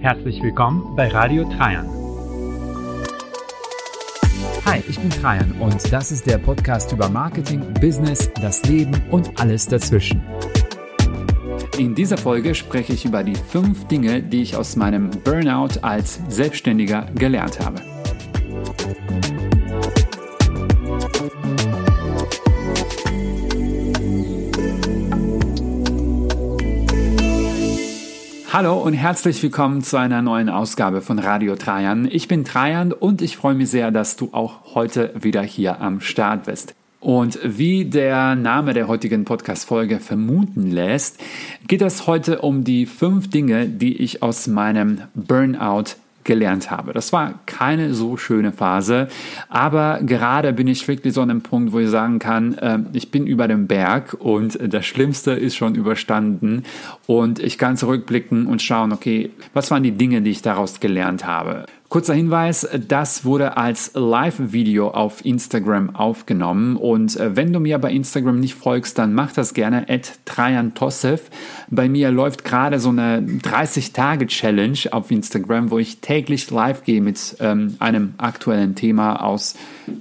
Herzlich willkommen bei Radio Trajan. Hi, ich bin Trajan und das ist der Podcast über Marketing, Business, das Leben und alles dazwischen. In dieser Folge spreche ich über die fünf Dinge, die ich aus meinem Burnout als Selbstständiger gelernt habe. Hallo und herzlich willkommen zu einer neuen Ausgabe von Radio Trajan. Ich bin Trajan und ich freue mich sehr, dass du auch heute wieder hier am Start bist. Und wie der Name der heutigen Podcast-Folge vermuten lässt, geht es heute um die fünf Dinge, die ich aus meinem Burnout gelernt habe. Das war keine so schöne Phase, aber gerade bin ich wirklich so an einem Punkt, wo ich sagen kann, äh, ich bin über dem Berg und das Schlimmste ist schon überstanden und ich kann zurückblicken und schauen, okay, was waren die Dinge, die ich daraus gelernt habe? Kurzer Hinweis, das wurde als Live-Video auf Instagram aufgenommen und äh, wenn du mir bei Instagram nicht folgst, dann mach das gerne at Tosef. Bei mir läuft gerade so eine 30-Tage-Challenge auf Instagram, wo ich täglich live gehe mit ähm, einem aktuellen Thema aus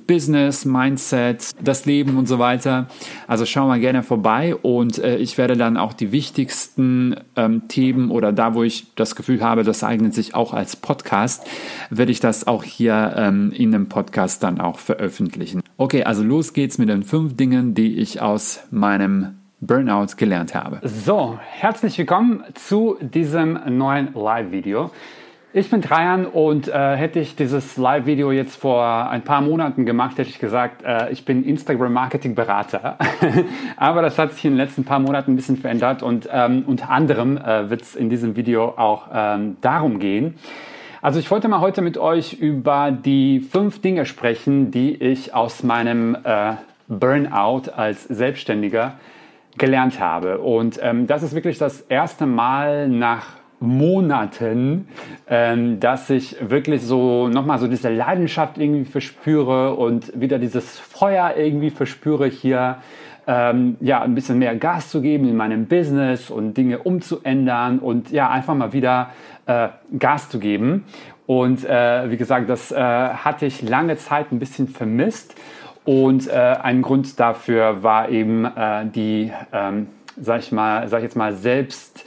Business, Mindset, das Leben und so weiter. Also schau mal gerne vorbei und äh, ich werde dann auch die wichtigsten ähm, Themen oder da, wo ich das Gefühl habe, das eignet sich auch als Podcast, werde ich das auch hier ähm, in dem Podcast dann auch veröffentlichen. Okay, also los geht's mit den fünf Dingen, die ich aus meinem Burnout gelernt habe. So, herzlich willkommen zu diesem neuen Live-Video. Ich bin Trajan und äh, hätte ich dieses Live-Video jetzt vor ein paar Monaten gemacht, hätte ich gesagt, äh, ich bin Instagram-Marketing-Berater. Aber das hat sich in den letzten paar Monaten ein bisschen verändert und ähm, unter anderem äh, wird es in diesem Video auch ähm, darum gehen, also ich wollte mal heute mit euch über die fünf Dinge sprechen, die ich aus meinem äh, Burnout als Selbstständiger gelernt habe. Und ähm, das ist wirklich das erste Mal nach Monaten, ähm, dass ich wirklich so nochmal so diese Leidenschaft irgendwie verspüre und wieder dieses Feuer irgendwie verspüre hier ähm, ja, ein bisschen mehr Gas zu geben in meinem Business und Dinge umzuändern und ja, einfach mal wieder äh, Gas zu geben. Und äh, wie gesagt, das äh, hatte ich lange Zeit ein bisschen vermisst. Und äh, ein Grund dafür war eben äh, die, ähm, sag ich mal, sag ich jetzt mal, selbst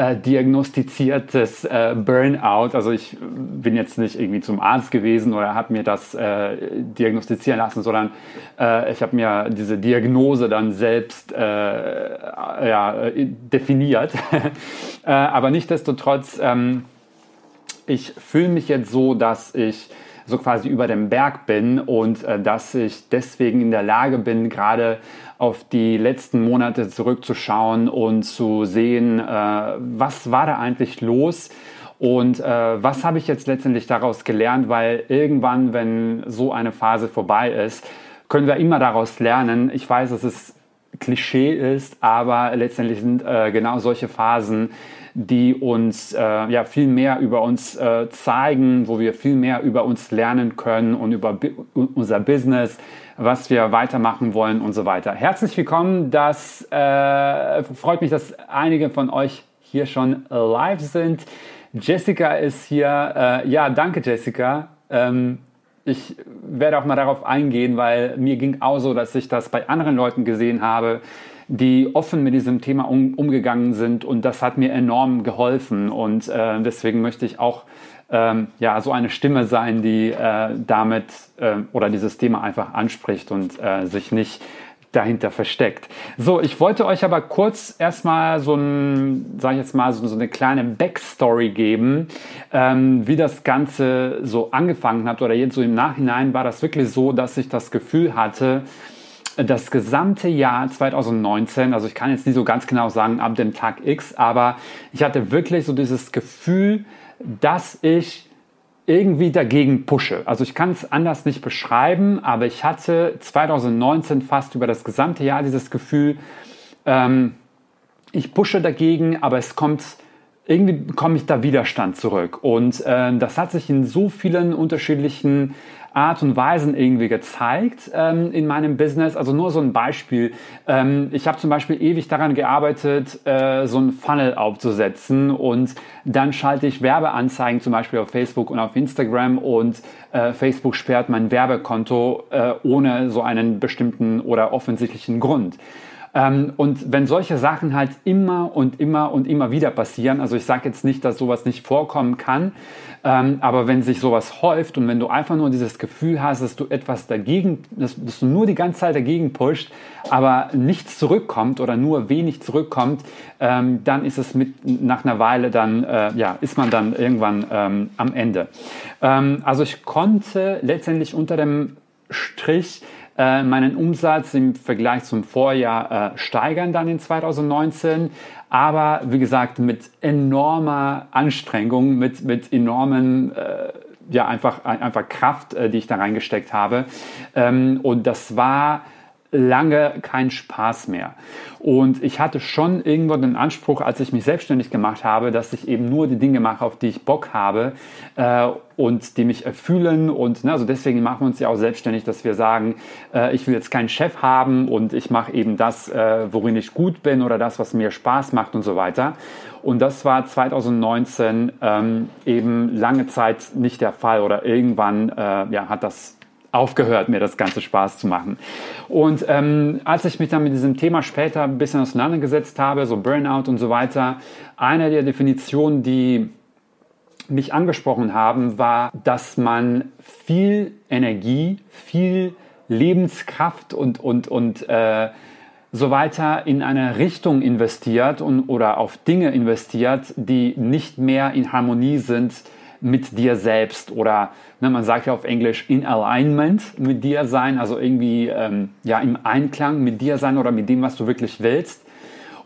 äh, diagnostiziertes äh, Burnout. Also ich bin jetzt nicht irgendwie zum Arzt gewesen oder habe mir das äh, diagnostizieren lassen, sondern äh, ich habe mir diese Diagnose dann selbst äh, ja, definiert. Aber nichtsdestotrotz, ähm, ich fühle mich jetzt so, dass ich so quasi über dem Berg bin und äh, dass ich deswegen in der Lage bin, gerade auf die letzten Monate zurückzuschauen und zu sehen, äh, was war da eigentlich los und äh, was habe ich jetzt letztendlich daraus gelernt, weil irgendwann, wenn so eine Phase vorbei ist, können wir immer daraus lernen. Ich weiß, dass es Klischee ist, aber letztendlich sind äh, genau solche Phasen, die uns äh, ja viel mehr über uns äh, zeigen, wo wir viel mehr über uns lernen können und über unser Business, was wir weitermachen wollen und so weiter. Herzlich willkommen. Das äh, freut mich, dass einige von euch hier schon live sind. Jessica ist hier. Äh, ja, danke Jessica. Ähm, ich werde auch mal darauf eingehen, weil mir ging auch so, dass ich das bei anderen Leuten gesehen habe, die offen mit diesem Thema um, umgegangen sind und das hat mir enorm geholfen und äh, deswegen möchte ich auch ähm, ja so eine Stimme sein, die äh, damit äh, oder dieses Thema einfach anspricht und äh, sich nicht dahinter versteckt. So, ich wollte euch aber kurz erstmal so ein, sag ich jetzt mal, so, so eine kleine Backstory geben, ähm, wie das Ganze so angefangen hat oder jetzt so im Nachhinein war das wirklich so, dass ich das Gefühl hatte, das gesamte Jahr 2019, also ich kann jetzt nicht so ganz genau sagen ab dem Tag X, aber ich hatte wirklich so dieses Gefühl, dass ich irgendwie dagegen pushe. Also ich kann es anders nicht beschreiben, aber ich hatte 2019 fast über das gesamte Jahr dieses Gefühl, ähm, ich pushe dagegen, aber es kommt irgendwie bekomme ich da Widerstand zurück. Und äh, das hat sich in so vielen unterschiedlichen Art und Weisen irgendwie gezeigt ähm, in meinem Business. Also nur so ein Beispiel. Ähm, ich habe zum Beispiel ewig daran gearbeitet, äh, so ein Funnel aufzusetzen und dann schalte ich Werbeanzeigen zum Beispiel auf Facebook und auf Instagram und äh, Facebook sperrt mein Werbekonto äh, ohne so einen bestimmten oder offensichtlichen Grund. Ähm, und wenn solche Sachen halt immer und immer und immer wieder passieren, also ich sage jetzt nicht, dass sowas nicht vorkommen kann, ähm, aber wenn sich sowas häuft und wenn du einfach nur dieses Gefühl hast, dass du etwas dagegen, dass, dass du nur die ganze Zeit dagegen pusht, aber nichts zurückkommt oder nur wenig zurückkommt, ähm, dann ist es mit nach einer Weile dann, äh, ja, ist man dann irgendwann ähm, am Ende. Ähm, also ich konnte letztendlich unter dem Strich äh, meinen Umsatz im Vergleich zum Vorjahr äh, steigern dann in 2019. Aber wie gesagt, mit enormer Anstrengung, mit, mit enormen äh, ja, einfach, einfach Kraft, äh, die ich da reingesteckt habe. Ähm, und das war lange kein Spaß mehr. Und ich hatte schon irgendwo den Anspruch, als ich mich selbstständig gemacht habe, dass ich eben nur die Dinge mache, auf die ich Bock habe äh, und die mich erfüllen. Und ne, also deswegen machen wir uns ja auch selbstständig, dass wir sagen, äh, ich will jetzt keinen Chef haben und ich mache eben das, äh, worin ich gut bin oder das, was mir Spaß macht und so weiter. Und das war 2019 ähm, eben lange Zeit nicht der Fall oder irgendwann äh, ja, hat das aufgehört, mir das Ganze Spaß zu machen. Und ähm, als ich mich dann mit diesem Thema später ein bisschen auseinandergesetzt habe, so Burnout und so weiter, eine der Definitionen, die mich angesprochen haben, war, dass man viel Energie, viel Lebenskraft und, und, und äh, so weiter in eine Richtung investiert und, oder auf Dinge investiert, die nicht mehr in Harmonie sind mit dir selbst oder ne, man sagt ja auf Englisch in Alignment mit dir sein, also irgendwie ähm, ja im Einklang mit dir sein oder mit dem, was du wirklich willst.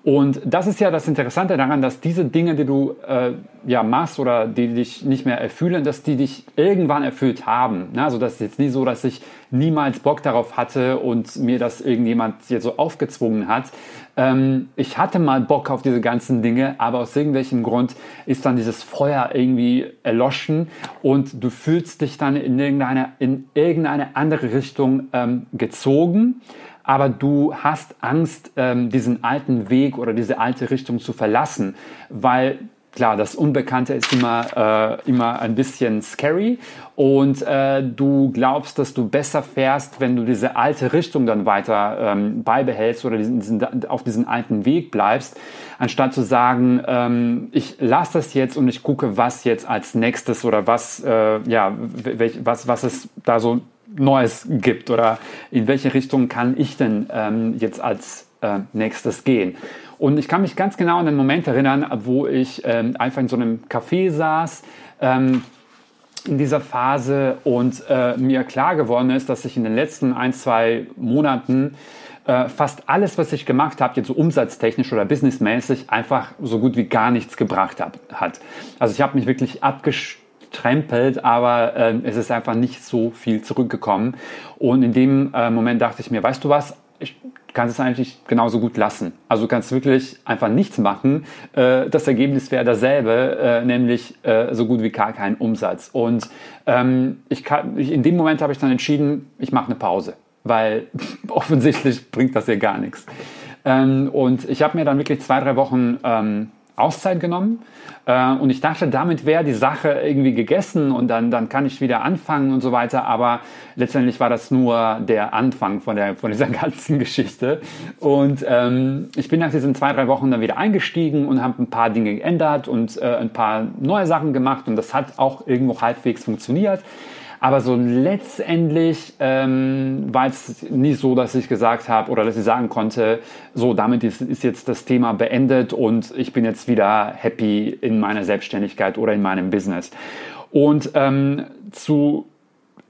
Und das ist ja das Interessante daran, dass diese Dinge, die du äh, ja machst oder die dich nicht mehr erfüllen, dass die dich irgendwann erfüllt haben. Ne? Also das ist jetzt nicht so, dass ich niemals Bock darauf hatte und mir das irgendjemand jetzt so aufgezwungen hat. Ähm, ich hatte mal Bock auf diese ganzen Dinge, aber aus irgendwelchem Grund ist dann dieses Feuer irgendwie erloschen und du fühlst dich dann in irgendeine, in irgendeine andere Richtung ähm, gezogen aber du hast Angst, ähm, diesen alten Weg oder diese alte Richtung zu verlassen, weil klar, das Unbekannte ist immer, äh, immer ein bisschen scary. Und äh, du glaubst, dass du besser fährst, wenn du diese alte Richtung dann weiter ähm, beibehältst oder diesen, diesen, auf diesen alten Weg bleibst, anstatt zu sagen, ähm, ich lasse das jetzt und ich gucke, was jetzt als nächstes oder was, äh, ja, welch, was, was es da so Neues gibt oder in welche Richtung kann ich denn ähm, jetzt als äh, nächstes gehen. Und ich kann mich ganz genau an den Moment erinnern, wo ich ähm, einfach in so einem Café saß, ähm, in dieser Phase und äh, mir klar geworden ist, dass ich in den letzten ein, zwei Monaten äh, fast alles, was ich gemacht habe, jetzt so umsatztechnisch oder businessmäßig, einfach so gut wie gar nichts gebracht hab, hat. Also ich habe mich wirklich abgesch getrempelt, aber äh, es ist einfach nicht so viel zurückgekommen. Und in dem äh, Moment dachte ich mir, weißt du was, ich kann es eigentlich genauso gut lassen. Also du kannst wirklich einfach nichts machen. Äh, das Ergebnis wäre dasselbe, äh, nämlich äh, so gut wie gar keinen Umsatz. Und ähm, ich kann, in dem Moment habe ich dann entschieden, ich mache eine Pause, weil offensichtlich bringt das ja gar nichts. Ähm, und ich habe mir dann wirklich zwei, drei Wochen ähm, Auszeit genommen äh, und ich dachte, damit wäre die Sache irgendwie gegessen und dann, dann kann ich wieder anfangen und so weiter. Aber letztendlich war das nur der Anfang von, der, von dieser ganzen Geschichte. Und ähm, ich bin nach diesen zwei, drei Wochen dann wieder eingestiegen und habe ein paar Dinge geändert und äh, ein paar neue Sachen gemacht und das hat auch irgendwo halbwegs funktioniert. Aber so letztendlich ähm, war es nicht so, dass ich gesagt habe oder dass ich sagen konnte, so damit ist, ist, jetzt das Thema beendet und ich bin jetzt wieder happy in meiner Selbstständigkeit oder in meinem Business. Und ähm, zu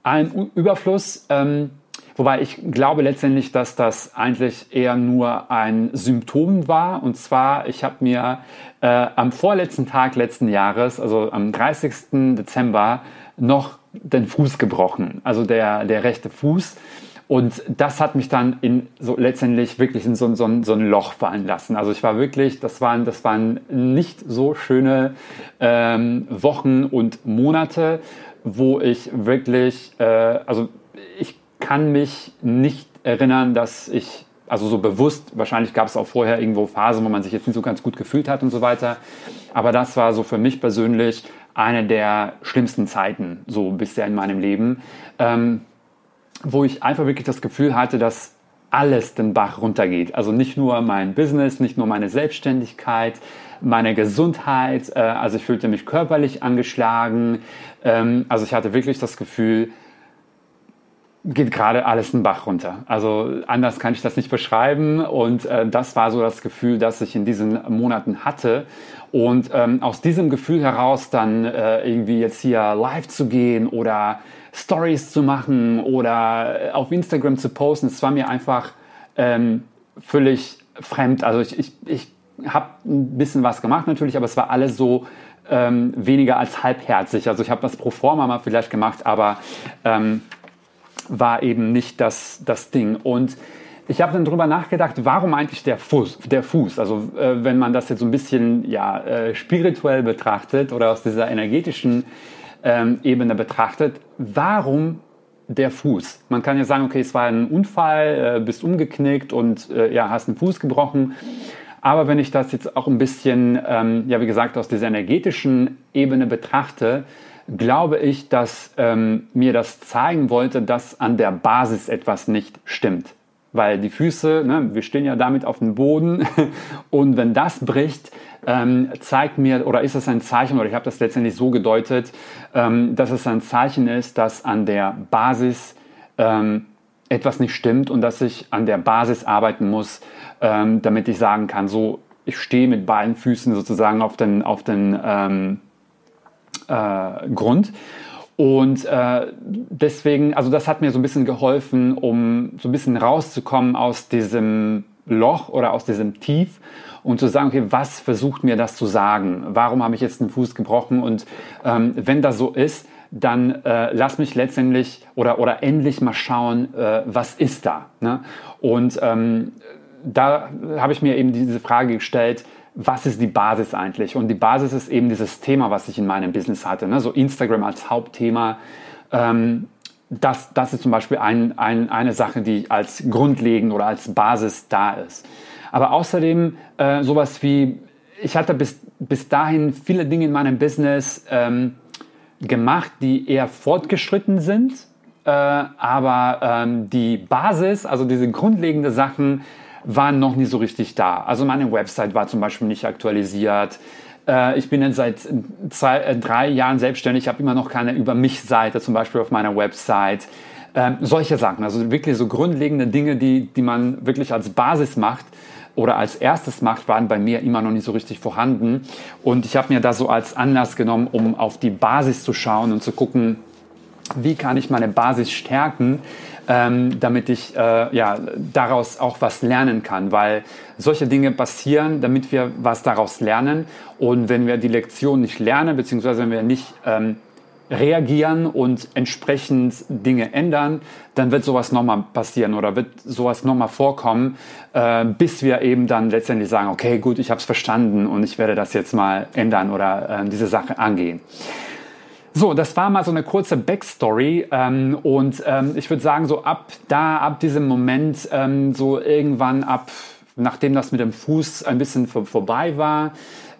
allem Überfluss, ähm, wobei ich glaube letztendlich, dass das eigentlich eher nur ein Symptom war. Und zwar, ich habe mir äh, am vorletzten Tag letzten Jahres, also am 30. Dezember, noch den Fuß gebrochen, also der, der rechte Fuß. Und das hat mich dann in so letztendlich wirklich in so, so, so ein Loch fallen lassen. Also ich war wirklich, das waren, das waren nicht so schöne ähm, Wochen und Monate, wo ich wirklich, äh, also ich kann mich nicht erinnern, dass ich, also so bewusst, wahrscheinlich gab es auch vorher irgendwo Phasen, wo man sich jetzt nicht so ganz gut gefühlt hat und so weiter. Aber das war so für mich persönlich eine der schlimmsten Zeiten, so bisher in meinem Leben, ähm, wo ich einfach wirklich das Gefühl hatte, dass alles den Bach runtergeht. Also nicht nur mein Business, nicht nur meine Selbstständigkeit, meine Gesundheit. Äh, also ich fühlte mich körperlich angeschlagen. Ähm, also ich hatte wirklich das Gefühl, geht gerade alles den Bach runter. Also anders kann ich das nicht beschreiben. Und äh, das war so das Gefühl, das ich in diesen Monaten hatte. Und ähm, aus diesem Gefühl heraus dann äh, irgendwie jetzt hier live zu gehen oder Stories zu machen oder auf Instagram zu posten, es war mir einfach ähm, völlig fremd. Also ich, ich, ich habe ein bisschen was gemacht natürlich, aber es war alles so ähm, weniger als halbherzig. Also ich habe das pro forma mal vielleicht gemacht, aber ähm, war eben nicht das, das Ding. Und ich habe dann darüber nachgedacht, warum eigentlich der Fuß? Der Fuß? Also äh, wenn man das jetzt so ein bisschen ja, äh, spirituell betrachtet oder aus dieser energetischen ähm, Ebene betrachtet, warum der Fuß? Man kann ja sagen, okay, es war ein Unfall, äh, bist umgeknickt und äh, ja, hast einen Fuß gebrochen. Aber wenn ich das jetzt auch ein bisschen, ähm, ja, wie gesagt, aus dieser energetischen Ebene betrachte, glaube ich, dass ähm, mir das zeigen wollte, dass an der Basis etwas nicht stimmt. Weil die Füße, ne, wir stehen ja damit auf dem Boden und wenn das bricht, ähm, zeigt mir oder ist es ein Zeichen, oder ich habe das letztendlich so gedeutet, ähm, dass es ein Zeichen ist, dass an der Basis ähm, etwas nicht stimmt und dass ich an der Basis arbeiten muss, ähm, damit ich sagen kann, so, ich stehe mit beiden Füßen sozusagen auf den, auf den ähm, äh, Grund. Und äh, deswegen, also das hat mir so ein bisschen geholfen, um so ein bisschen rauszukommen aus diesem Loch oder aus diesem Tief und zu sagen, okay, was versucht mir das zu sagen? Warum habe ich jetzt den Fuß gebrochen? Und ähm, wenn das so ist, dann äh, lass mich letztendlich oder, oder endlich mal schauen, äh, was ist da? Ne? Und ähm, da habe ich mir eben diese Frage gestellt, was ist die Basis eigentlich? Und die Basis ist eben dieses Thema, was ich in meinem Business hatte. Ne? So Instagram als Hauptthema. Ähm, das, das ist zum Beispiel ein, ein, eine Sache, die als grundlegend oder als Basis da ist. Aber außerdem äh, sowas wie, ich hatte bis, bis dahin viele Dinge in meinem Business ähm, gemacht, die eher fortgeschritten sind. Äh, aber ähm, die Basis, also diese grundlegenden Sachen, waren noch nie so richtig da. Also meine Website war zum Beispiel nicht aktualisiert. Äh, ich bin jetzt seit zwei, äh, drei Jahren selbstständig, habe immer noch keine Über mich-Seite zum Beispiel auf meiner Website. Ähm, solche Sachen, also wirklich so grundlegende Dinge, die, die man wirklich als Basis macht oder als erstes macht, waren bei mir immer noch nicht so richtig vorhanden. Und ich habe mir das so als Anlass genommen, um auf die Basis zu schauen und zu gucken, wie kann ich meine Basis stärken, ähm, damit ich äh, ja, daraus auch was lernen kann, weil solche Dinge passieren, damit wir was daraus lernen. Und wenn wir die Lektion nicht lernen, beziehungsweise wenn wir nicht ähm, reagieren und entsprechend Dinge ändern, dann wird sowas nochmal passieren oder wird sowas nochmal vorkommen, äh, bis wir eben dann letztendlich sagen, okay, gut, ich habe es verstanden und ich werde das jetzt mal ändern oder äh, diese Sache angehen. So, das war mal so eine kurze Backstory ähm, und ähm, ich würde sagen, so ab da, ab diesem Moment, ähm, so irgendwann ab, nachdem das mit dem Fuß ein bisschen vor, vorbei war,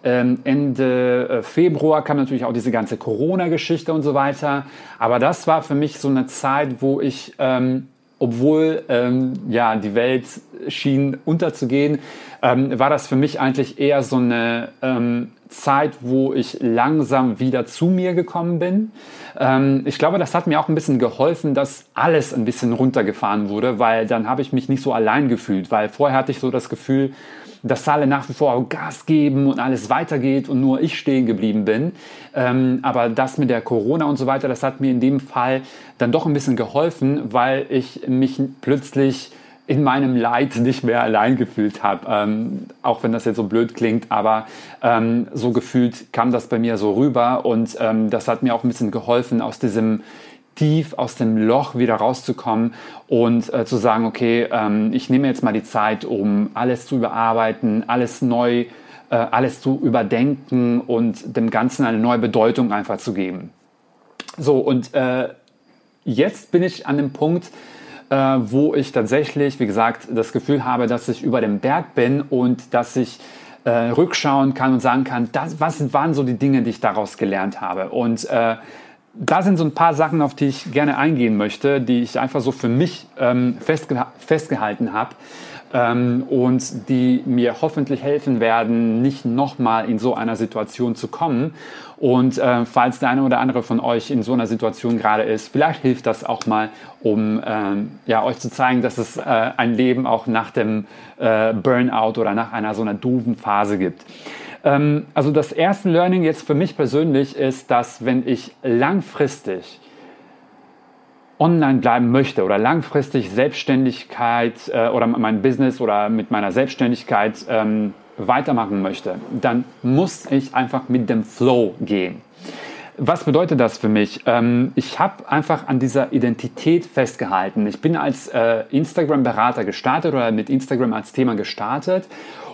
ähm, Ende äh, Februar kam natürlich auch diese ganze Corona-Geschichte und so weiter. Aber das war für mich so eine Zeit, wo ich, ähm, obwohl ähm, ja die Welt schien unterzugehen, ähm, war das für mich eigentlich eher so eine ähm, Zeit, wo ich langsam wieder zu mir gekommen bin. Ähm, ich glaube, das hat mir auch ein bisschen geholfen, dass alles ein bisschen runtergefahren wurde, weil dann habe ich mich nicht so allein gefühlt, weil vorher hatte ich so das Gefühl, dass alle nach wie vor Gas geben und alles weitergeht und nur ich stehen geblieben bin. Ähm, aber das mit der Corona und so weiter, das hat mir in dem Fall dann doch ein bisschen geholfen, weil ich mich plötzlich in meinem Leid nicht mehr allein gefühlt habe. Ähm, auch wenn das jetzt so blöd klingt, aber ähm, so gefühlt kam das bei mir so rüber und ähm, das hat mir auch ein bisschen geholfen, aus diesem tief aus dem Loch wieder rauszukommen und äh, zu sagen, okay, ähm, ich nehme jetzt mal die Zeit, um alles zu überarbeiten, alles neu, äh, alles zu überdenken und dem Ganzen eine neue Bedeutung einfach zu geben. So, und äh, jetzt bin ich an dem Punkt, äh, wo ich tatsächlich, wie gesagt, das Gefühl habe, dass ich über dem Berg bin und dass ich äh, rückschauen kann und sagen kann, das, was waren so die Dinge, die ich daraus gelernt habe. Und äh, da sind so ein paar Sachen, auf die ich gerne eingehen möchte, die ich einfach so für mich ähm, festge festgehalten habe ähm, und die mir hoffentlich helfen werden, nicht nochmal in so einer Situation zu kommen. Und äh, falls der eine oder andere von euch in so einer Situation gerade ist, vielleicht hilft das auch mal, um ähm, ja, euch zu zeigen, dass es äh, ein Leben auch nach dem äh, Burnout oder nach einer so einer doofen Phase gibt. Ähm, also das erste Learning jetzt für mich persönlich ist, dass wenn ich langfristig online bleiben möchte oder langfristig Selbstständigkeit äh, oder mein Business oder mit meiner Selbstständigkeit ähm, weitermachen möchte, dann muss ich einfach mit dem Flow gehen. Was bedeutet das für mich? Ähm, ich habe einfach an dieser Identität festgehalten. Ich bin als äh, Instagram-Berater gestartet oder mit Instagram als Thema gestartet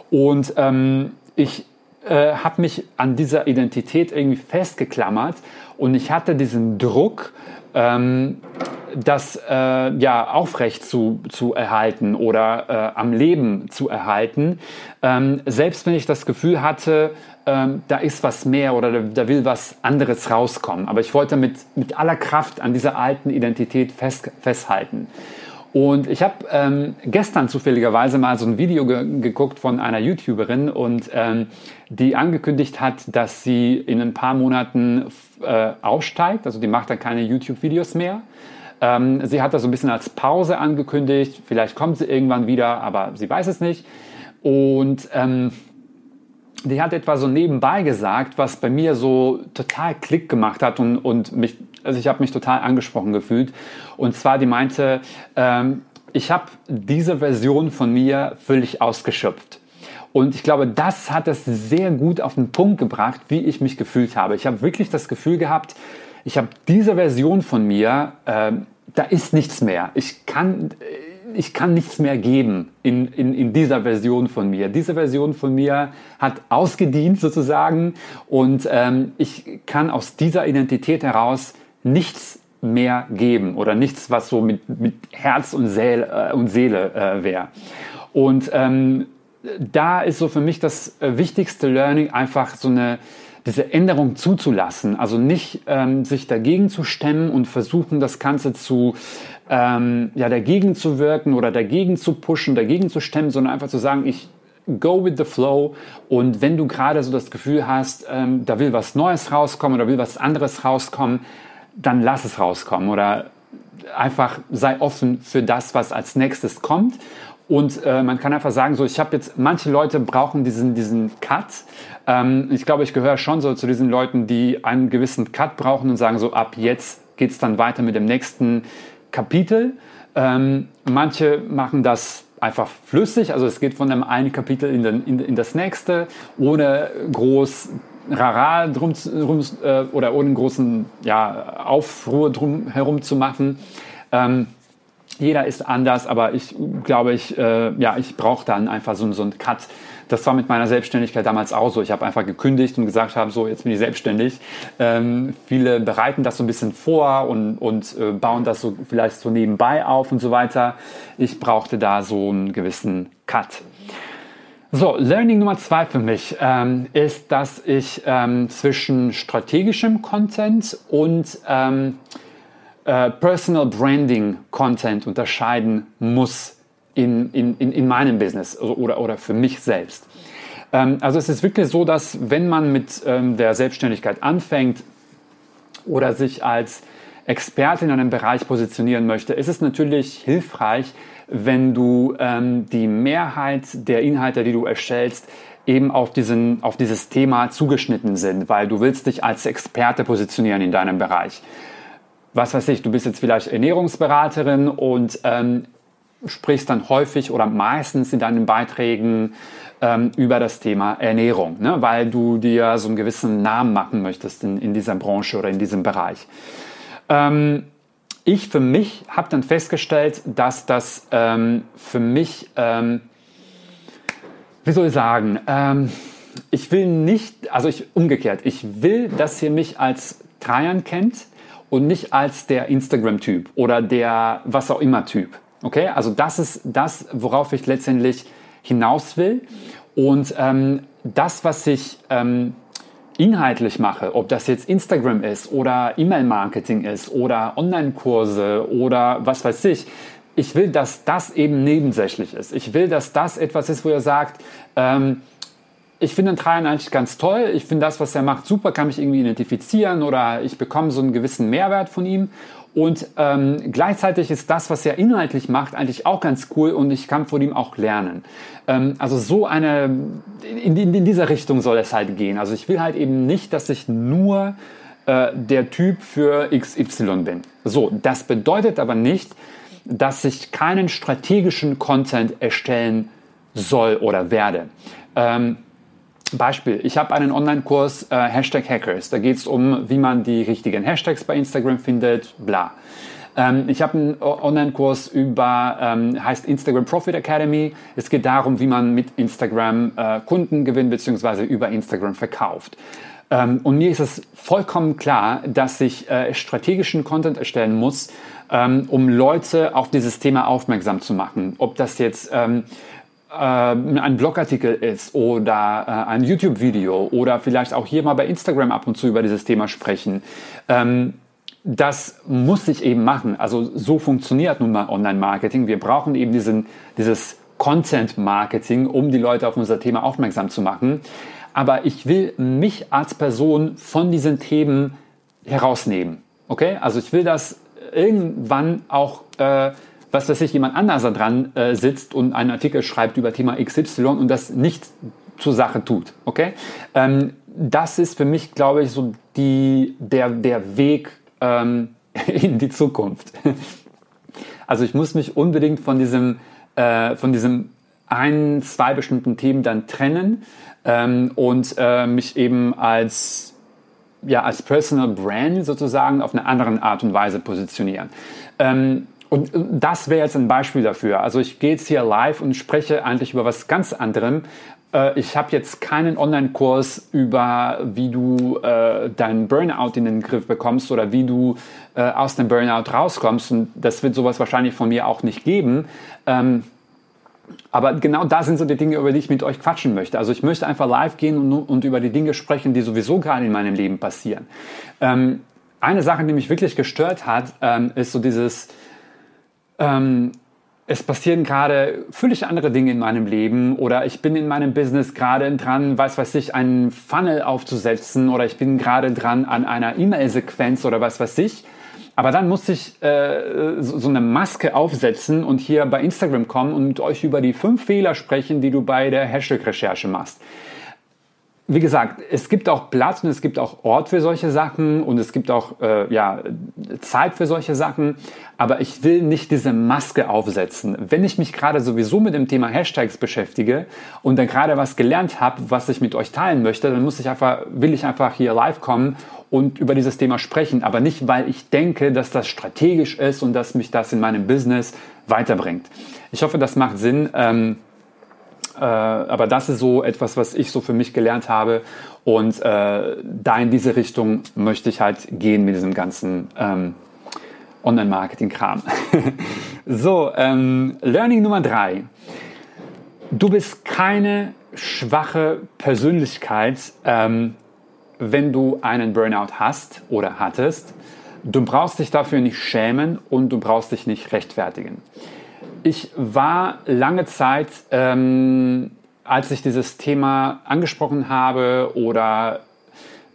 und ähm, ich äh, habe mich an dieser Identität irgendwie festgeklammert und ich hatte diesen Druck, ähm, das äh, ja aufrecht zu, zu erhalten oder äh, am Leben zu erhalten, ähm, selbst wenn ich das Gefühl hatte, ähm, da ist was mehr oder da, da, will was anderes rauskommen. Aber ich wollte mit, mit aller Kraft an dieser alten Identität fest, festhalten. Und ich habe ähm, gestern zufälligerweise mal so ein Video ge geguckt von einer YouTuberin und ähm, die angekündigt hat, dass sie in ein paar Monaten äh, aussteigt. Also die macht dann keine YouTube-Videos mehr. Ähm, sie hat das so ein bisschen als Pause angekündigt. Vielleicht kommt sie irgendwann wieder, aber sie weiß es nicht. Und ähm, die hat etwas so nebenbei gesagt, was bei mir so total Klick gemacht hat und, und mich also ich habe mich total angesprochen gefühlt. Und zwar, die meinte, ähm, ich habe diese Version von mir völlig ausgeschöpft. Und ich glaube, das hat es sehr gut auf den Punkt gebracht, wie ich mich gefühlt habe. Ich habe wirklich das Gefühl gehabt, ich habe diese Version von mir, äh, da ist nichts mehr. Ich kann, ich kann nichts mehr geben in, in, in dieser Version von mir. Diese Version von mir hat ausgedient sozusagen und ähm, ich kann aus dieser Identität heraus nichts mehr geben oder nichts, was so mit, mit Herz und Seele, äh, und Seele äh, wäre. Und ähm, da ist so für mich das äh, wichtigste Learning einfach so eine diese Änderung zuzulassen, also nicht ähm, sich dagegen zu stemmen und versuchen, das Ganze zu ähm, ja dagegen zu wirken oder dagegen zu pushen, dagegen zu stemmen, sondern einfach zu sagen, ich go with the flow und wenn du gerade so das Gefühl hast, ähm, da will was Neues rauskommen oder will was anderes rauskommen, dann lass es rauskommen oder einfach sei offen für das, was als nächstes kommt. Und äh, man kann einfach sagen, so ich habe jetzt, manche Leute brauchen diesen, diesen Cut. Ähm, ich glaube, ich gehöre schon so zu diesen Leuten, die einen gewissen Cut brauchen und sagen, so ab jetzt geht es dann weiter mit dem nächsten Kapitel. Ähm, manche machen das einfach flüssig, also es geht von dem einen Kapitel in, den, in, in das nächste, ohne groß Rara drum, drum äh, oder ohne großen ja, Aufruhr drum herum zu machen. Ähm, jeder ist anders, aber ich glaube, ich, äh, ja, ich brauche dann einfach so, so einen Cut. Das war mit meiner Selbstständigkeit damals auch so. Ich habe einfach gekündigt und gesagt habe, so jetzt bin ich selbstständig. Ähm, viele bereiten das so ein bisschen vor und, und äh, bauen das so vielleicht so nebenbei auf und so weiter. Ich brauchte da so einen gewissen Cut. So, Learning Nummer zwei für mich ähm, ist, dass ich ähm, zwischen strategischem Content und ähm, äh, Personal Branding Content unterscheiden muss in, in, in, in meinem Business oder, oder für mich selbst. Ähm, also es ist wirklich so, dass wenn man mit ähm, der Selbstständigkeit anfängt oder sich als Experte in einem Bereich positionieren möchte, ist es natürlich hilfreich, wenn du ähm, die Mehrheit der Inhalte, die du erstellst, eben auf, diesen, auf dieses Thema zugeschnitten sind, weil du willst dich als Experte positionieren in deinem Bereich. Was weiß ich, du bist jetzt vielleicht Ernährungsberaterin und ähm, sprichst dann häufig oder meistens in deinen Beiträgen ähm, über das Thema Ernährung, ne? weil du dir so einen gewissen Namen machen möchtest in, in dieser Branche oder in diesem Bereich. Ähm, ich für mich habe dann festgestellt, dass das ähm, für mich, ähm, wie soll ich sagen, ähm, ich will nicht, also ich umgekehrt, ich will, dass ihr mich als Trajan kennt und nicht als der Instagram-Typ oder der was auch immer Typ. Okay, also das ist das, worauf ich letztendlich hinaus will. Und ähm, das, was ich ähm, inhaltlich mache, ob das jetzt Instagram ist oder E-Mail-Marketing ist oder Online-Kurse oder was weiß ich, ich will, dass das eben nebensächlich ist. Ich will, dass das etwas ist, wo ihr sagt, ähm, ich finde den Trajan eigentlich ganz toll, ich finde das, was er macht, super, kann mich irgendwie identifizieren oder ich bekomme so einen gewissen Mehrwert von ihm. Und ähm, gleichzeitig ist das, was er inhaltlich macht, eigentlich auch ganz cool und ich kann von ihm auch lernen. Ähm, also so eine, in, in, in dieser Richtung soll es halt gehen. Also ich will halt eben nicht, dass ich nur äh, der Typ für XY bin. So, das bedeutet aber nicht, dass ich keinen strategischen Content erstellen soll oder werde. Ähm, Beispiel, ich habe einen Online-Kurs äh, Hashtag Hackers. Da geht es um, wie man die richtigen Hashtags bei Instagram findet, bla. Ähm, ich habe einen Online-Kurs über, ähm, heißt Instagram Profit Academy. Es geht darum, wie man mit Instagram äh, Kunden gewinnt, beziehungsweise über Instagram verkauft. Ähm, und mir ist es vollkommen klar, dass ich äh, strategischen Content erstellen muss, ähm, um Leute auf dieses Thema aufmerksam zu machen. Ob das jetzt ähm, äh, ein Blogartikel ist oder äh, ein YouTube-Video oder vielleicht auch hier mal bei Instagram ab und zu über dieses Thema sprechen. Ähm, das muss ich eben machen. Also so funktioniert nun mal Online-Marketing. Wir brauchen eben diesen, dieses Content-Marketing, um die Leute auf unser Thema aufmerksam zu machen. Aber ich will mich als Person von diesen Themen herausnehmen. Okay? Also ich will das irgendwann auch äh, was weiß ich, jemand anders dran äh, sitzt und einen Artikel schreibt über Thema XY und das nicht zur Sache tut. Okay? Ähm, das ist für mich, glaube ich, so die, der, der Weg ähm, in die Zukunft. Also ich muss mich unbedingt von diesem, äh, von diesem ein, zwei bestimmten Themen dann trennen ähm, und äh, mich eben als, ja, als Personal Brand sozusagen auf eine andere Art und Weise positionieren. Ähm, und das wäre jetzt ein Beispiel dafür. Also ich gehe jetzt hier live und spreche eigentlich über was ganz anderem. Äh, ich habe jetzt keinen Online-Kurs über, wie du äh, deinen Burnout in den Griff bekommst oder wie du äh, aus dem Burnout rauskommst. Und das wird sowas wahrscheinlich von mir auch nicht geben. Ähm, aber genau da sind so die Dinge, über die ich mit euch quatschen möchte. Also ich möchte einfach live gehen und, und über die Dinge sprechen, die sowieso gerade in meinem Leben passieren. Ähm, eine Sache, die mich wirklich gestört hat, ähm, ist so dieses, ähm, es passieren gerade völlig andere Dinge in meinem Leben oder ich bin in meinem Business gerade dran, was weiß ich, einen Funnel aufzusetzen oder ich bin gerade dran an einer E-Mail-Sequenz oder was weiß ich. Aber dann muss ich äh, so eine Maske aufsetzen und hier bei Instagram kommen und mit euch über die fünf Fehler sprechen, die du bei der Hashtag-Recherche machst wie gesagt, es gibt auch Platz und es gibt auch Ort für solche Sachen und es gibt auch äh, ja, Zeit für solche Sachen. Aber ich will nicht diese Maske aufsetzen. Wenn ich mich gerade sowieso mit dem Thema Hashtags beschäftige und dann gerade was gelernt habe, was ich mit euch teilen möchte, dann muss ich einfach, will ich einfach hier live kommen und über dieses Thema sprechen. Aber nicht, weil ich denke, dass das strategisch ist und dass mich das in meinem Business weiterbringt. Ich hoffe, das macht Sinn. Ähm, äh, aber das ist so etwas, was ich so für mich gelernt habe. Und äh, da in diese Richtung möchte ich halt gehen mit diesem ganzen ähm, Online-Marketing-Kram. so, ähm, Learning Nummer drei. Du bist keine schwache Persönlichkeit, ähm, wenn du einen Burnout hast oder hattest. Du brauchst dich dafür nicht schämen und du brauchst dich nicht rechtfertigen ich war lange Zeit, ähm, als ich dieses Thema angesprochen habe oder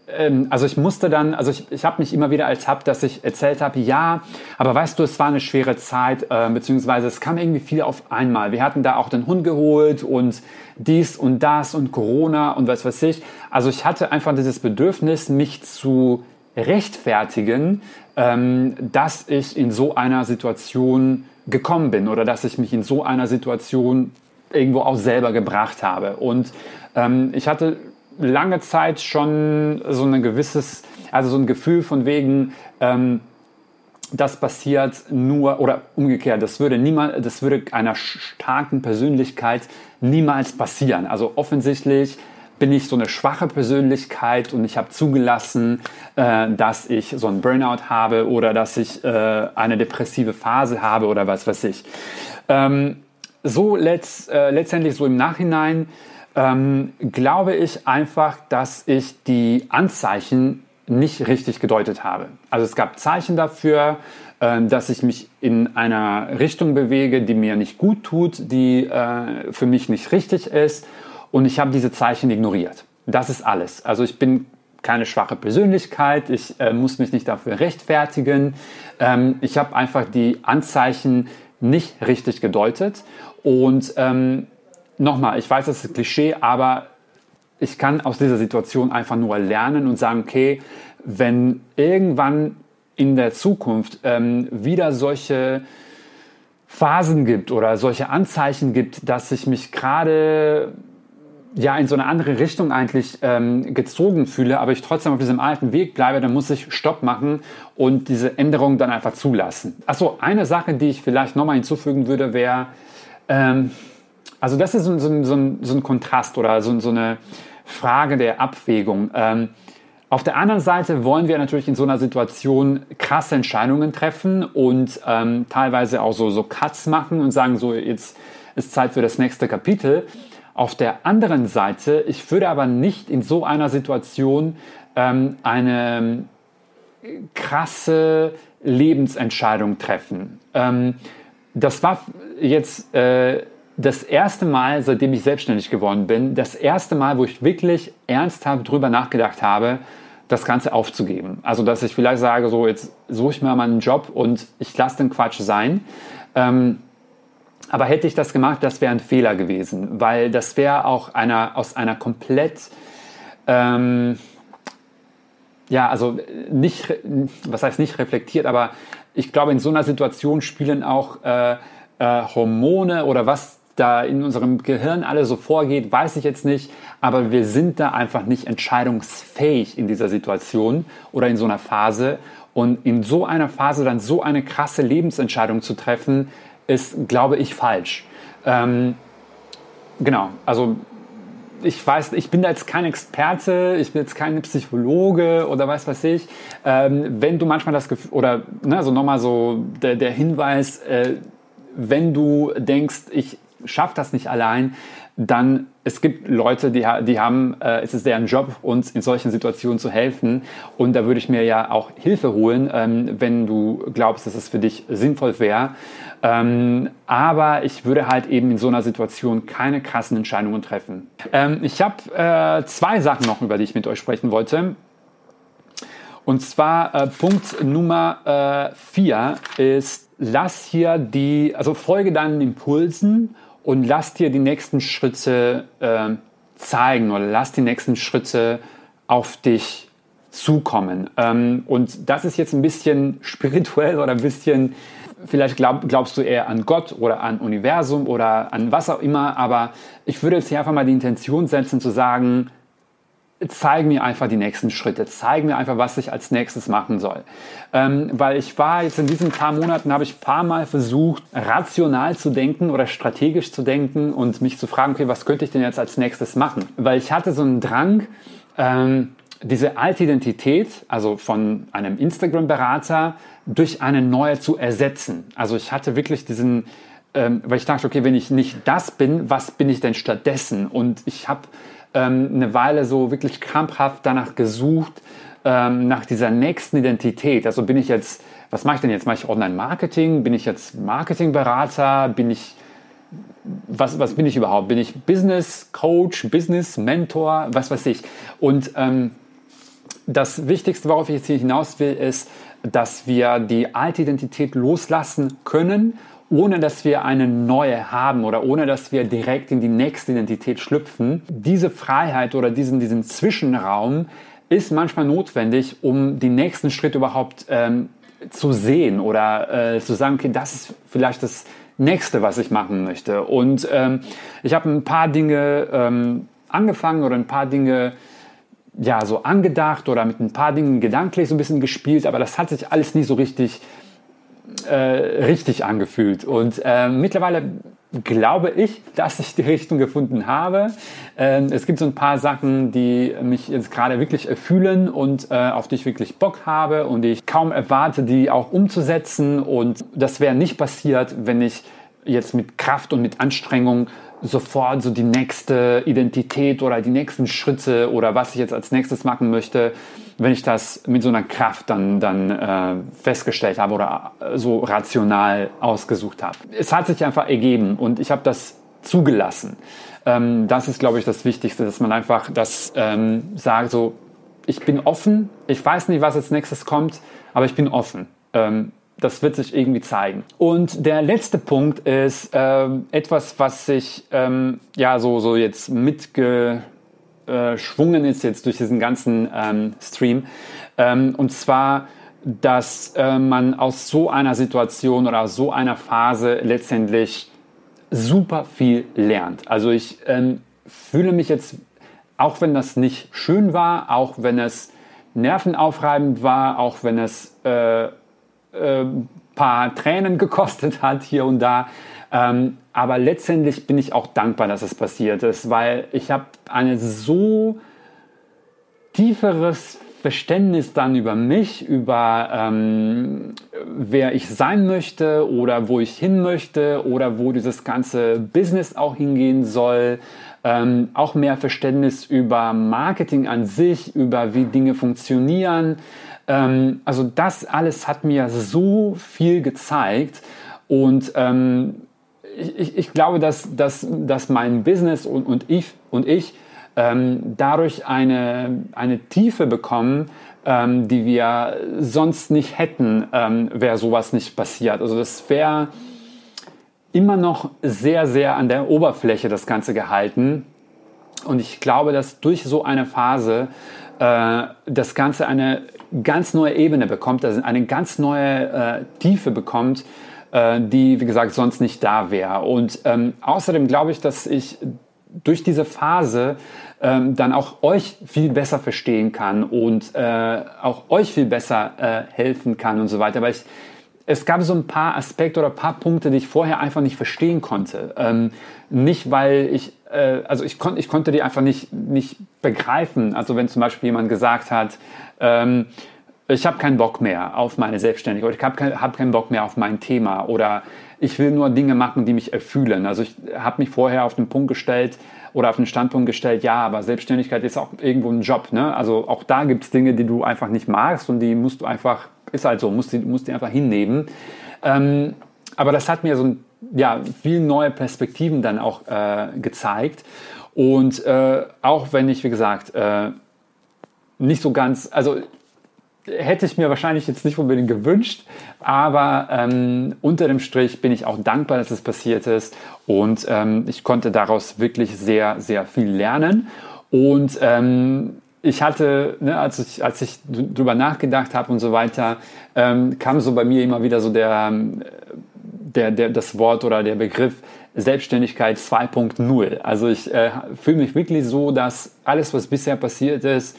ähm, also ich musste dann, also ich, ich habe mich immer wieder ertappt, dass ich erzählt habe, ja, aber weißt du, es war eine schwere Zeit, äh, beziehungsweise es kam irgendwie viel auf einmal. Wir hatten da auch den Hund geholt und dies und das und Corona und was weiß ich. Also ich hatte einfach dieses Bedürfnis, mich zu rechtfertigen, ähm, dass ich in so einer Situation gekommen bin oder dass ich mich in so einer Situation irgendwo auch selber gebracht habe. Und ähm, ich hatte lange Zeit schon so ein gewisses, also so ein Gefühl von wegen, ähm, das passiert nur oder umgekehrt, das würde niemals, das würde einer starken Persönlichkeit niemals passieren. Also offensichtlich bin ich so eine schwache Persönlichkeit und ich habe zugelassen, äh, dass ich so einen Burnout habe oder dass ich äh, eine depressive Phase habe oder was weiß ich. Ähm, so letzt, äh, letztendlich so im Nachhinein ähm, glaube ich einfach, dass ich die Anzeichen nicht richtig gedeutet habe. Also es gab Zeichen dafür, äh, dass ich mich in einer Richtung bewege, die mir nicht gut tut, die äh, für mich nicht richtig ist und ich habe diese Zeichen ignoriert. Das ist alles. Also ich bin keine schwache Persönlichkeit, ich äh, muss mich nicht dafür rechtfertigen. Ähm, ich habe einfach die Anzeichen nicht richtig gedeutet. Und ähm, nochmal, ich weiß, das ist Klischee, aber ich kann aus dieser Situation einfach nur lernen und sagen, okay, wenn irgendwann in der Zukunft ähm, wieder solche Phasen gibt oder solche Anzeichen gibt, dass ich mich gerade ja in so eine andere Richtung eigentlich ähm, gezogen fühle, aber ich trotzdem auf diesem alten Weg bleibe, dann muss ich Stopp machen und diese Änderung dann einfach zulassen. Achso, eine Sache, die ich vielleicht nochmal hinzufügen würde, wäre, ähm, also das ist so, so, so, ein, so ein, Kontrast oder so, eine Frage der Abwägung. Ähm, auf der anderen Seite wollen wir natürlich in so einer Situation krasse Entscheidungen treffen und ähm, teilweise auch so, so Cuts machen und sagen, so jetzt ist Zeit für das nächste Kapitel. Auf der anderen Seite, ich würde aber nicht in so einer Situation ähm, eine krasse Lebensentscheidung treffen. Ähm, das war jetzt äh, das erste Mal, seitdem ich selbstständig geworden bin, das erste Mal, wo ich wirklich ernsthaft drüber nachgedacht habe, das Ganze aufzugeben. Also, dass ich vielleicht sage, so jetzt suche ich mir mal einen Job und ich lasse den Quatsch sein. Ähm, aber hätte ich das gemacht, das wäre ein Fehler gewesen, weil das wäre auch einer, aus einer komplett, ähm, ja, also nicht, was heißt nicht reflektiert, aber ich glaube, in so einer Situation spielen auch äh, äh, Hormone oder was da in unserem Gehirn alle so vorgeht, weiß ich jetzt nicht, aber wir sind da einfach nicht entscheidungsfähig in dieser Situation oder in so einer Phase. Und in so einer Phase dann so eine krasse Lebensentscheidung zu treffen, ist, glaube ich, falsch. Ähm, genau, also ich weiß, ich bin da jetzt kein Experte, ich bin jetzt kein Psychologe oder was weiß ich. Ähm, wenn du manchmal das Gefühl, oder ne, also nochmal so der, der Hinweis, äh, wenn du denkst, ich schaffe das nicht allein, dann es gibt Leute, die, die haben, äh, es ist deren Job, uns in solchen Situationen zu helfen. Und da würde ich mir ja auch Hilfe holen, ähm, wenn du glaubst, dass es für dich sinnvoll wäre. Ähm, aber ich würde halt eben in so einer Situation keine krassen Entscheidungen treffen. Ähm, ich habe äh, zwei Sachen noch, über die ich mit euch sprechen wollte. Und zwar äh, Punkt Nummer 4 äh, ist, lass hier die, also folge deinen Impulsen und lass dir die nächsten Schritte äh, zeigen oder lass die nächsten Schritte auf dich zukommen. Ähm, und das ist jetzt ein bisschen spirituell oder ein bisschen, vielleicht glaub, glaubst du eher an Gott oder an Universum oder an was auch immer, aber ich würde jetzt hier einfach mal die Intention setzen zu sagen, zeig mir einfach die nächsten Schritte, zeig mir einfach, was ich als nächstes machen soll. Ähm, weil ich war jetzt in diesen paar Monaten, habe ich ein paar Mal versucht, rational zu denken oder strategisch zu denken und mich zu fragen, okay, was könnte ich denn jetzt als nächstes machen? Weil ich hatte so einen Drang, ähm, diese alte Identität, also von einem Instagram-Berater, durch eine neue zu ersetzen. Also ich hatte wirklich diesen, ähm, weil ich dachte, okay, wenn ich nicht das bin, was bin ich denn stattdessen? Und ich habe ähm, eine Weile so wirklich krampfhaft danach gesucht, ähm, nach dieser nächsten Identität. Also bin ich jetzt, was mache ich denn jetzt? Mache ich Online-Marketing? Bin ich jetzt Marketingberater? Bin ich, was, was bin ich überhaupt? Bin ich Business Coach, Business Mentor, was weiß ich? Und ähm, das Wichtigste, worauf ich jetzt hier hinaus will, ist, dass wir die alte Identität loslassen können ohne dass wir eine neue haben oder ohne dass wir direkt in die nächste Identität schlüpfen. Diese Freiheit oder diesen, diesen Zwischenraum ist manchmal notwendig, um die nächsten Schritte überhaupt ähm, zu sehen oder äh, zu sagen, okay, das ist vielleicht das nächste, was ich machen möchte. Und ähm, ich habe ein paar Dinge ähm, angefangen oder ein paar Dinge ja so angedacht oder mit ein paar Dingen gedanklich so ein bisschen gespielt, aber das hat sich alles nie so richtig äh, richtig angefühlt. Und äh, mittlerweile glaube ich, dass ich die Richtung gefunden habe. Ähm, es gibt so ein paar Sachen, die mich jetzt gerade wirklich fühlen und äh, auf die ich wirklich Bock habe und die ich kaum erwarte, die auch umzusetzen. Und das wäre nicht passiert, wenn ich jetzt mit Kraft und mit Anstrengung sofort so die nächste Identität oder die nächsten Schritte oder was ich jetzt als nächstes machen möchte, wenn ich das mit so einer Kraft dann, dann äh, festgestellt habe oder so rational ausgesucht habe. Es hat sich einfach ergeben und ich habe das zugelassen. Ähm, das ist, glaube ich, das Wichtigste, dass man einfach das ähm, sagt, so, ich bin offen, ich weiß nicht, was als nächstes kommt, aber ich bin offen. Ähm, das wird sich irgendwie zeigen. Und der letzte Punkt ist ähm, etwas, was sich ähm, ja so, so jetzt mitgeschwungen ist jetzt durch diesen ganzen ähm, Stream. Ähm, und zwar, dass äh, man aus so einer Situation oder aus so einer Phase letztendlich super viel lernt. Also ich ähm, fühle mich jetzt, auch wenn das nicht schön war, auch wenn es nervenaufreibend war, auch wenn es äh, äh, paar Tränen gekostet hat hier und da. Ähm, aber letztendlich bin ich auch dankbar, dass es passiert ist, weil ich habe ein so tieferes Verständnis dann über mich, über ähm, wer ich sein möchte oder wo ich hin möchte oder wo dieses ganze Business auch hingehen soll. Ähm, auch mehr Verständnis über Marketing an sich, über wie Dinge funktionieren. Ähm, also das alles hat mir so viel gezeigt und ähm, ich, ich, glaube, dass, dass, dass mein Business und, und ich, und ich ähm, dadurch eine, eine Tiefe bekommen, ähm, die wir sonst nicht hätten, ähm, wäre sowas nicht passiert. Also das wäre immer noch sehr, sehr an der Oberfläche das Ganze gehalten. Und ich glaube, dass durch so eine Phase äh, das Ganze eine ganz neue Ebene bekommt, also eine ganz neue äh, Tiefe bekommt, äh, die, wie gesagt, sonst nicht da wäre. Und ähm, außerdem glaube ich, dass ich durch diese Phase ähm, dann auch euch viel besser verstehen kann und äh, auch euch viel besser äh, helfen kann und so weiter. Weil ich, es gab so ein paar Aspekte oder ein paar Punkte, die ich vorher einfach nicht verstehen konnte. Ähm, nicht, weil ich, äh, also ich, kon ich konnte die einfach nicht, nicht begreifen. Also wenn zum Beispiel jemand gesagt hat, ähm, ich habe keinen Bock mehr auf meine Selbstständigkeit ich habe kein, hab keinen Bock mehr auf mein Thema oder ich will nur Dinge machen, die mich erfüllen. Also ich habe mich vorher auf den Punkt gestellt oder auf den Standpunkt gestellt, ja, aber Selbstständigkeit ist auch irgendwo ein Job. Ne? Also auch da gibt es Dinge, die du einfach nicht magst und die musst du einfach, ist halt so, musst die, musst die einfach hinnehmen. Ähm, aber das hat mir so ein, ja, viel neue Perspektiven dann auch äh, gezeigt. Und äh, auch wenn ich, wie gesagt, äh, nicht so ganz, also hätte ich mir wahrscheinlich jetzt nicht unbedingt gewünscht, aber ähm, unter dem Strich bin ich auch dankbar, dass es passiert ist und ähm, ich konnte daraus wirklich sehr, sehr viel lernen und ähm, ich hatte, ne, als ich, als ich drüber nachgedacht habe und so weiter, ähm, kam so bei mir immer wieder so der, der, der, das Wort oder der Begriff Selbstständigkeit 2.0. Also ich äh, fühle mich wirklich so, dass alles, was bisher passiert ist,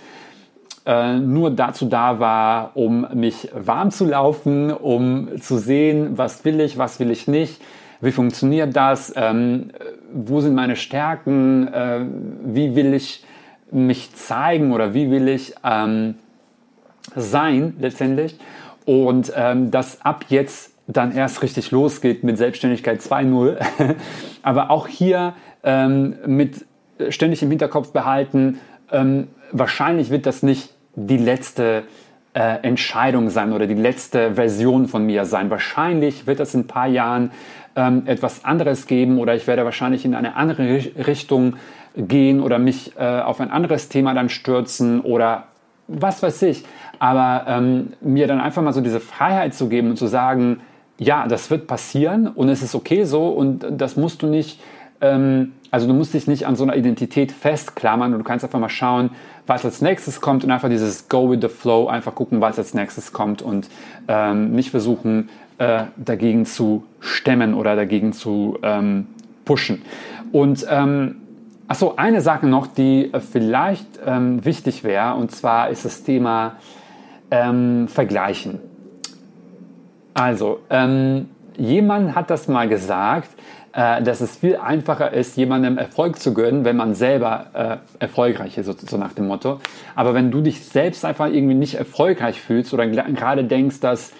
äh, nur dazu da war, um mich warm zu laufen, um zu sehen, was will ich, was will ich nicht, wie funktioniert das, ähm, wo sind meine Stärken, äh, wie will ich mich zeigen oder wie will ich ähm, sein letztendlich und ähm, dass ab jetzt dann erst richtig losgeht mit Selbstständigkeit 2.0, aber auch hier ähm, mit ständig im Hinterkopf behalten, ähm, wahrscheinlich wird das nicht die letzte äh, Entscheidung sein oder die letzte Version von mir sein. Wahrscheinlich wird es in ein paar Jahren ähm, etwas anderes geben oder ich werde wahrscheinlich in eine andere Richtung gehen oder mich äh, auf ein anderes Thema dann stürzen oder was weiß ich. Aber ähm, mir dann einfach mal so diese Freiheit zu geben und zu sagen, ja, das wird passieren und es ist okay so und das musst du nicht ähm, also du musst dich nicht an so einer Identität festklammern und du kannst einfach mal schauen, was als nächstes kommt und einfach dieses Go with the Flow, einfach gucken, was als nächstes kommt und ähm, nicht versuchen, äh, dagegen zu stemmen oder dagegen zu ähm, pushen. Und ähm, achso, eine Sache noch, die äh, vielleicht ähm, wichtig wäre, und zwar ist das Thema ähm, Vergleichen. Also, ähm, jemand hat das mal gesagt, äh, dass es viel einfacher ist, jemandem Erfolg zu gönnen, wenn man selber äh, erfolgreich ist, so, so, nach dem Motto. Aber wenn du dich selbst einfach irgendwie nicht erfolgreich fühlst oder gerade denkst, dass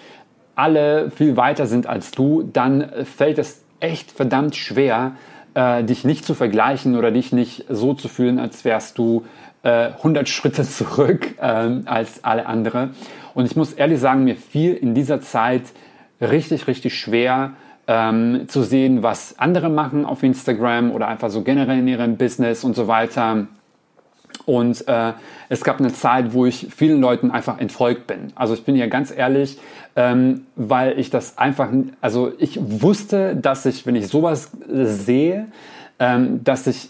alle viel weiter sind als du, dann fällt es echt verdammt schwer, äh, dich nicht zu vergleichen oder dich nicht so zu fühlen, als wärst du äh, 100 Schritte zurück äh, als alle anderen. Und ich muss ehrlich sagen, mir fiel in dieser Zeit richtig, richtig schwer, ähm, zu sehen, was andere machen auf Instagram oder einfach so generell in ihrem Business und so weiter. Und äh, es gab eine Zeit, wo ich vielen Leuten einfach entfolgt bin. Also ich bin hier ganz ehrlich, ähm, weil ich das einfach, also ich wusste, dass ich, wenn ich sowas sehe, ähm, dass ich,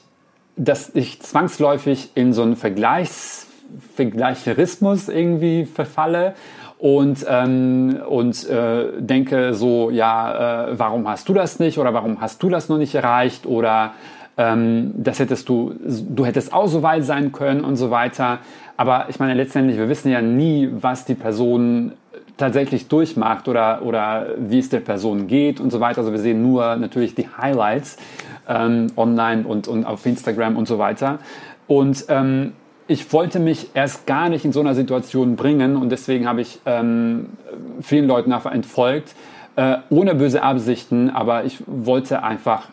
dass ich zwangsläufig in so einen Vergleichs, Vergleicherismus irgendwie verfalle und, ähm, und äh, denke so, ja, äh, warum hast du das nicht oder warum hast du das noch nicht erreicht oder ähm, das hättest du, du hättest auch so weit sein können und so weiter. Aber ich meine, letztendlich, wir wissen ja nie, was die Person tatsächlich durchmacht oder, oder wie es der Person geht und so weiter. Also wir sehen nur natürlich die Highlights ähm, online und, und auf Instagram und so weiter. Und ähm, ich wollte mich erst gar nicht in so einer Situation bringen und deswegen habe ich ähm, vielen Leuten einfach entfolgt, äh, ohne böse Absichten, aber ich wollte einfach,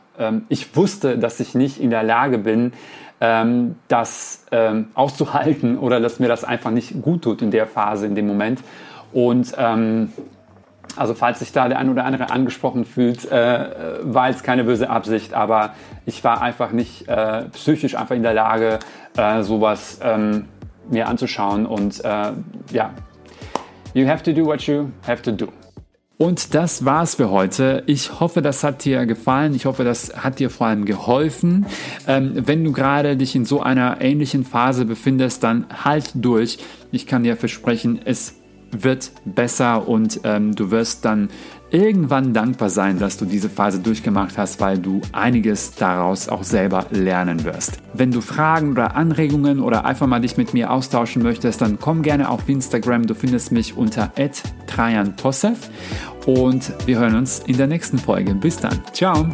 ich wusste, dass ich nicht in der Lage bin, ähm, das ähm, auszuhalten oder dass mir das einfach nicht gut tut in der Phase, in dem Moment. Und ähm, also falls sich da der ein oder andere angesprochen fühlt, äh, war jetzt keine böse Absicht, aber ich war einfach nicht äh, psychisch einfach in der Lage, äh, sowas ähm, mir anzuschauen. Und äh, ja, you have to do what you have to do. Und das war's für heute. Ich hoffe, das hat dir gefallen. Ich hoffe, das hat dir vor allem geholfen. Ähm, wenn du gerade dich in so einer ähnlichen Phase befindest, dann halt durch. Ich kann dir versprechen, es wird besser und ähm, du wirst dann irgendwann dankbar sein, dass du diese Phase durchgemacht hast, weil du einiges daraus auch selber lernen wirst. Wenn du Fragen oder Anregungen oder einfach mal dich mit mir austauschen möchtest, dann komm gerne auf Instagram. Du findest mich unter @trajanposev und wir hören uns in der nächsten Folge. Bis dann. Ciao.